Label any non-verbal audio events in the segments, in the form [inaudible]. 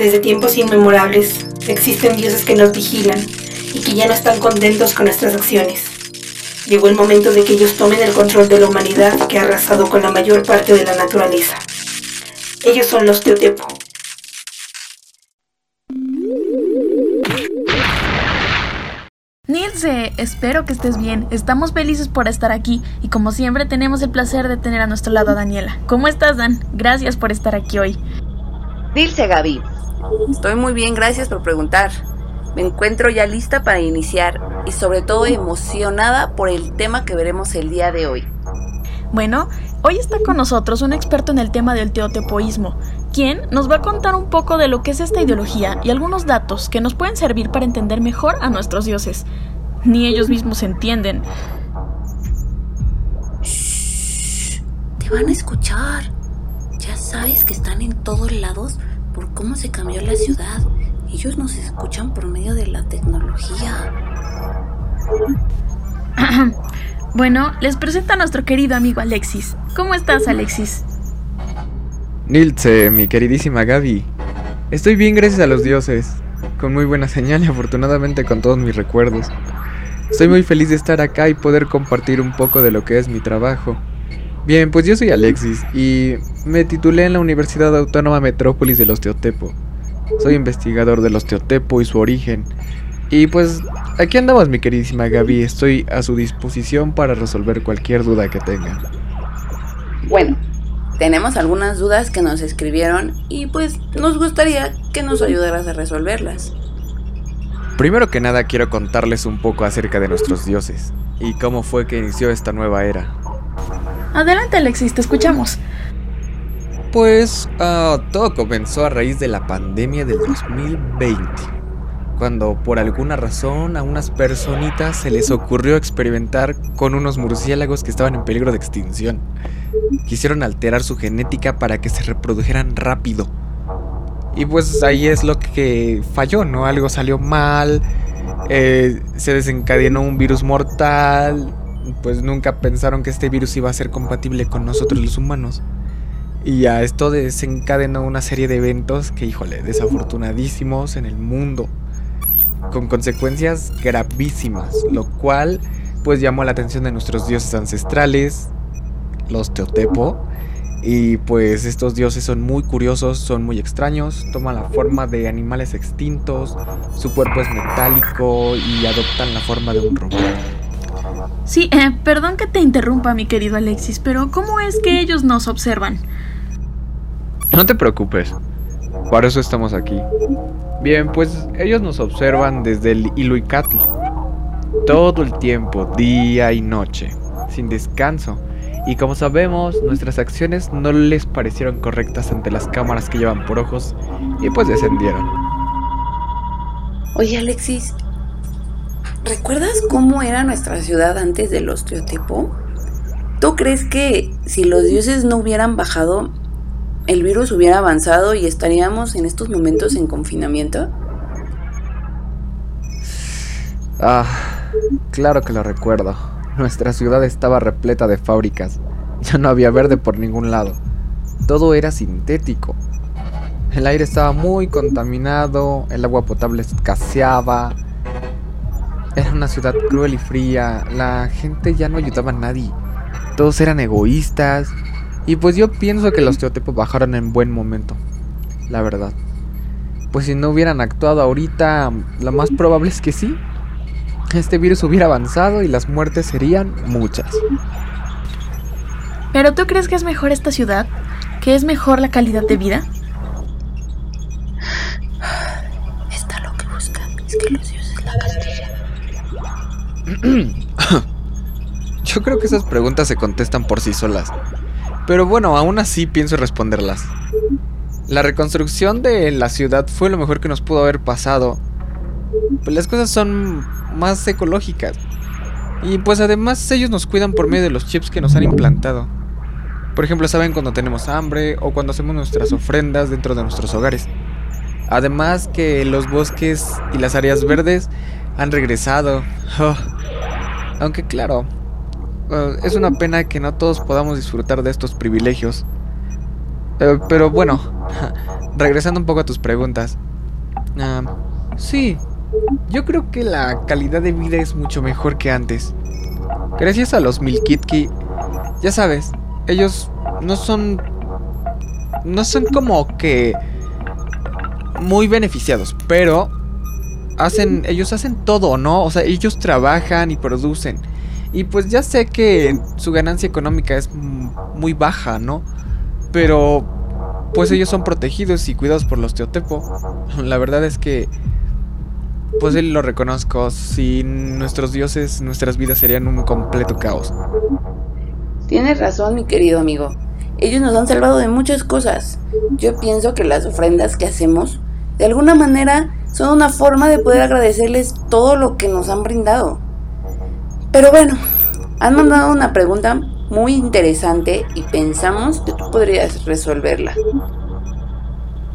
Desde tiempos inmemorables existen dioses que nos vigilan y que ya no están contentos con nuestras acciones. Llegó el momento de que ellos tomen el control de la humanidad que ha arrasado con la mayor parte de la naturaleza. Ellos son los Teotepo. Nilce, espero que estés bien. Estamos felices por estar aquí y como siempre tenemos el placer de tener a nuestro lado a Daniela. ¿Cómo estás, Dan? Gracias por estar aquí hoy. Nilce, Gaby. Estoy muy bien, gracias por preguntar. Me encuentro ya lista para iniciar y sobre todo emocionada por el tema que veremos el día de hoy. Bueno, hoy está con nosotros un experto en el tema del teotepoísmo, quien nos va a contar un poco de lo que es esta ideología y algunos datos que nos pueden servir para entender mejor a nuestros dioses. Ni ellos mismos entienden. Shh, te van a escuchar. Ya sabes que están en todos lados por cómo se cambió la ciudad. Ellos nos escuchan por medio de la tecnología. [clears throat] bueno, les presento a nuestro querido amigo Alexis. ¿Cómo estás, Alexis? Nilce, mi queridísima Gaby. Estoy bien gracias a los dioses. Con muy buena señal y afortunadamente con todos mis recuerdos. Estoy muy feliz de estar acá y poder compartir un poco de lo que es mi trabajo. Bien, pues yo soy Alexis y me titulé en la Universidad Autónoma Metrópolis de los Teotepo. Soy investigador de los Teotepo y su origen. Y pues aquí andamos mi queridísima Gaby, estoy a su disposición para resolver cualquier duda que tengan. Bueno, tenemos algunas dudas que nos escribieron y pues nos gustaría que nos ayudaras a resolverlas. Primero que nada quiero contarles un poco acerca de nuestros dioses y cómo fue que inició esta nueva era. Adelante Alexis, te escuchamos. Pues uh, todo comenzó a raíz de la pandemia del 2020, cuando por alguna razón a unas personitas se les ocurrió experimentar con unos murciélagos que estaban en peligro de extinción. Quisieron alterar su genética para que se reprodujeran rápido. Y pues ahí es lo que falló, ¿no? Algo salió mal, eh, se desencadenó un virus mortal, pues nunca pensaron que este virus iba a ser compatible con nosotros los humanos. Y a esto desencadenó una serie de eventos que, híjole, desafortunadísimos en el mundo, con consecuencias gravísimas, lo cual pues llamó la atención de nuestros dioses ancestrales, los Teotepo, y pues estos dioses son muy curiosos, son muy extraños, toman la forma de animales extintos, su cuerpo es metálico y adoptan la forma de un robot. Sí, eh, perdón que te interrumpa, mi querido Alexis, pero ¿cómo es que ellos nos observan? No te preocupes, por eso estamos aquí. Bien, pues ellos nos observan desde el Iluicatl. Todo el tiempo, día y noche, sin descanso. Y como sabemos, nuestras acciones no les parecieron correctas ante las cámaras que llevan por ojos y pues descendieron. Oye Alexis, ¿recuerdas cómo era nuestra ciudad antes de los Teotipo? ¿Tú crees que si los dioses no hubieran bajado, el virus hubiera avanzado y estaríamos en estos momentos en confinamiento? Ah, claro que lo recuerdo. Nuestra ciudad estaba repleta de fábricas. Ya no había verde por ningún lado. Todo era sintético. El aire estaba muy contaminado, el agua potable escaseaba. Era una ciudad cruel y fría. La gente ya no ayudaba a nadie. Todos eran egoístas y pues yo pienso que los Teotepos bajaron en buen momento, la verdad. Pues si no hubieran actuado ahorita, lo más probable es que sí. Este virus hubiera avanzado y las muertes serían muchas. ¿Pero tú crees que es mejor esta ciudad? ¿Que es mejor la calidad de vida? [coughs] Yo creo que esas preguntas se contestan por sí solas. Pero bueno, aún así pienso responderlas. La reconstrucción de la ciudad fue lo mejor que nos pudo haber pasado. Pues las cosas son más ecológicas. Y pues además ellos nos cuidan por medio de los chips que nos han implantado. Por ejemplo, saben cuando tenemos hambre o cuando hacemos nuestras ofrendas dentro de nuestros hogares. Además que los bosques y las áreas verdes han regresado. Oh. Aunque claro, eh, es una pena que no todos podamos disfrutar de estos privilegios. Eh, pero bueno, [laughs] regresando un poco a tus preguntas. Ah, sí, yo creo que la calidad de vida es mucho mejor que antes. Gracias a los Milkitki, ya sabes, ellos no son no son como que muy beneficiados, pero hacen ellos hacen todo, ¿no? O sea, ellos trabajan y producen. Y pues ya sé que su ganancia económica es muy baja, ¿no? Pero pues ellos son protegidos y cuidados por los Teotepo. [laughs] La verdad es que pues él lo reconozco. Sin nuestros dioses, nuestras vidas serían un completo caos. Tienes razón, mi querido amigo. Ellos nos han salvado de muchas cosas. Yo pienso que las ofrendas que hacemos, de alguna manera, son una forma de poder agradecerles todo lo que nos han brindado. Pero bueno, han mandado una pregunta muy interesante y pensamos que tú podrías resolverla.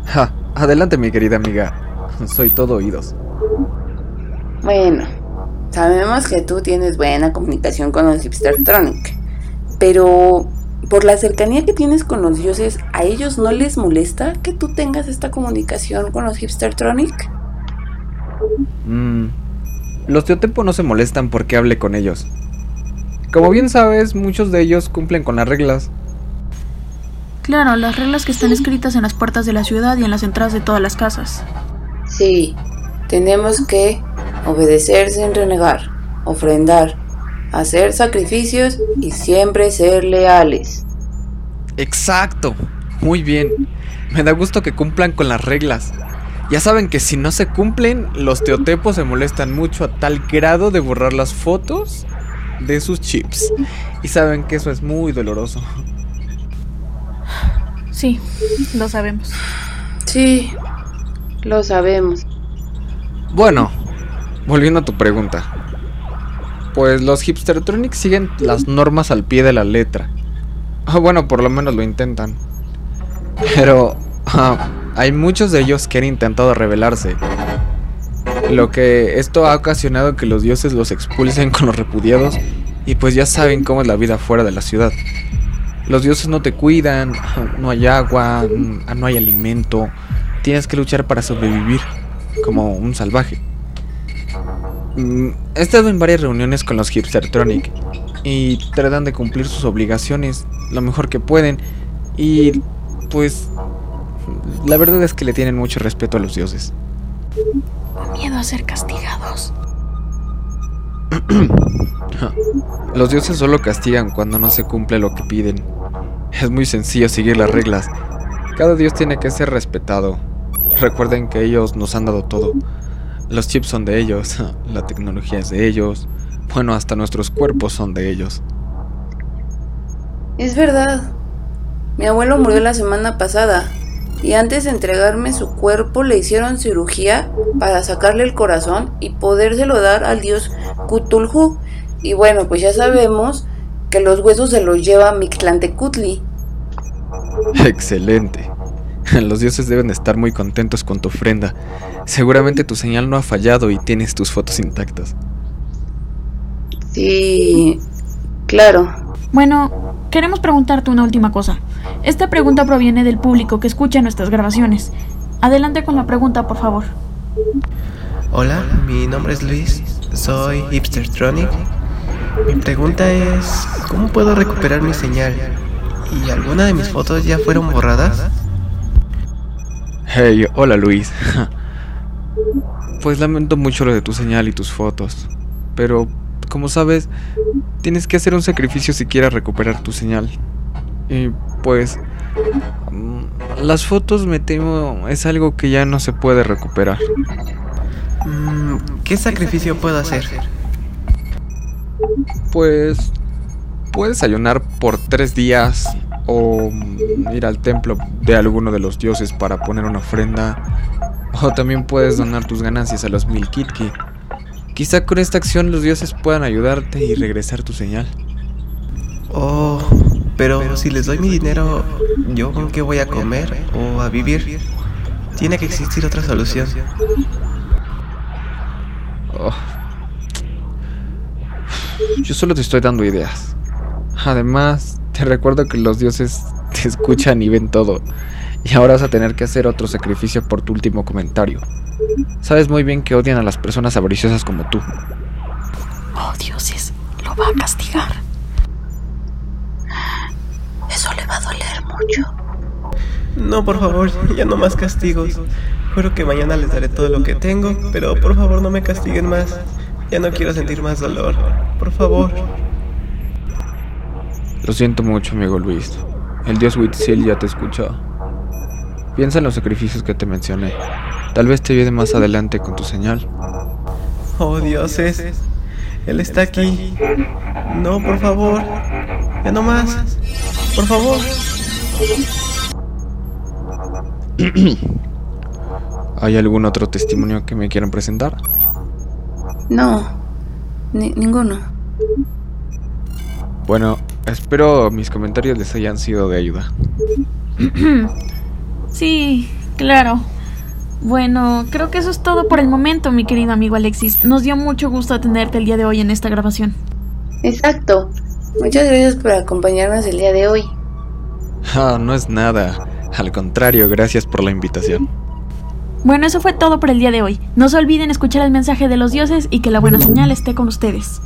Ja, adelante mi querida amiga. Soy todo oídos. Bueno, sabemos que tú tienes buena comunicación con los Hipstertronic, pero por la cercanía que tienes con los dioses, ¿a ellos no les molesta que tú tengas esta comunicación con los Hipstertronic? Mm, los Teotepo no se molestan porque hable con ellos. Como bien sabes, muchos de ellos cumplen con las reglas. Claro, las reglas que están escritas en las puertas de la ciudad y en las entradas de todas las casas. Sí, tenemos que obedecer sin renegar, ofrendar, hacer sacrificios y siempre ser leales. Exacto, muy bien. Me da gusto que cumplan con las reglas. Ya saben que si no se cumplen, los teotepos se molestan mucho a tal grado de borrar las fotos de sus chips. Y saben que eso es muy doloroso. Sí, lo sabemos. Sí, lo sabemos. Bueno, volviendo a tu pregunta. Pues los Hipstertronics siguen las normas al pie de la letra. O bueno, por lo menos lo intentan. Pero ah, hay muchos de ellos que han intentado rebelarse. Lo que esto ha ocasionado que los dioses los expulsen con los repudiados y pues ya saben cómo es la vida fuera de la ciudad. Los dioses no te cuidan, [laughs] no hay agua, no hay alimento, tienes que luchar para sobrevivir como un salvaje. Mm, he estado en varias reuniones con los Hipstertronic y tratan de cumplir sus obligaciones lo mejor que pueden y pues la verdad es que le tienen mucho respeto a los dioses. Miedo a ser castigados. [clears throat] Los dioses solo castigan cuando no se cumple lo que piden. Es muy sencillo seguir las reglas. Cada dios tiene que ser respetado. Recuerden que ellos nos han dado todo. Los chips son de ellos, [laughs] la tecnología es de ellos, bueno, hasta nuestros cuerpos son de ellos. Es verdad. Mi abuelo murió la semana pasada y antes de entregarme su cuerpo le hicieron cirugía para sacarle el corazón y podérselo dar al dios Cthulhu. Y bueno, pues ya sabemos que los huesos se los lleva Mictlantecutli. Excelente. [laughs] Los dioses deben estar muy contentos con tu ofrenda. Seguramente tu señal no ha fallado y tienes tus fotos intactas. Sí, claro. Bueno, queremos preguntarte una última cosa. Esta pregunta proviene del público que escucha nuestras grabaciones. Adelante con la pregunta, por favor. Hola, mi nombre es Luis, soy Hipstertronic. Mi pregunta es, ¿cómo puedo recuperar mi señal? ¿Y alguna de mis fotos ya fueron borradas? Hey, hola Luis. [laughs] pues lamento mucho lo de tu señal y tus fotos. Pero, como sabes, tienes que hacer un sacrificio si quieres recuperar tu señal. Y pues... Mm, las fotos, me temo, es algo que ya no se puede recuperar. Mm, ¿Qué sacrificio puedo hacer? Pues... Puedes ayunar por tres días o ir al templo de alguno de los dioses para poner una ofrenda. O también puedes donar tus ganancias a los Milkitki. Quizá con esta acción los dioses puedan ayudarte y regresar tu señal. Oh, pero si les doy mi dinero, ¿yo con qué voy a comer o a vivir? Tiene que existir otra solución. Oh. Yo solo te estoy dando ideas. Además, te recuerdo que los dioses [laughs] te escuchan y ven todo. Y ahora vas a tener que hacer otro sacrificio por tu último comentario. Sabes muy bien que odian a las personas avariciosas como tú. Oh, dioses, lo va a castigar. Eso le va a doler mucho. No, por favor, ya no más castigos. Juro que mañana les daré todo lo que tengo, pero por favor no me castiguen más. Ya no quiero sentir más dolor. Por favor. Lo siento mucho, amigo Luis. El dios Huitzil ya te escuchó. Piensa en los sacrificios que te mencioné. Tal vez te ayude más adelante con tu señal. Oh, dioses. Él está aquí. No, por favor. Ya no más. Por favor. [clears throat] ¿Hay algún otro testimonio que me quieran presentar? No, ni- ninguno. Bueno, espero mis comentarios les hayan sido de ayuda. [clears throat] Sí, claro. Bueno, creo que eso es todo por el momento, mi querido amigo Alexis. Nos dio mucho gusto tenerte el día de hoy en esta grabación. Exacto. Muchas gracias por acompañarnos el día de hoy. Ah, no es nada. Al contrario, gracias por la invitación. Bueno, eso fue todo por el día de hoy. No se olviden escuchar el mensaje de los dioses y que la buena señal esté con ustedes.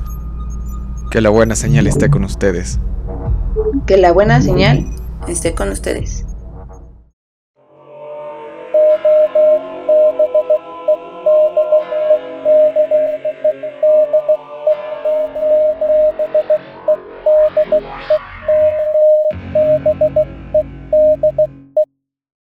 Que la buena señal esté con ustedes. Que la buena señal esté con ustedes.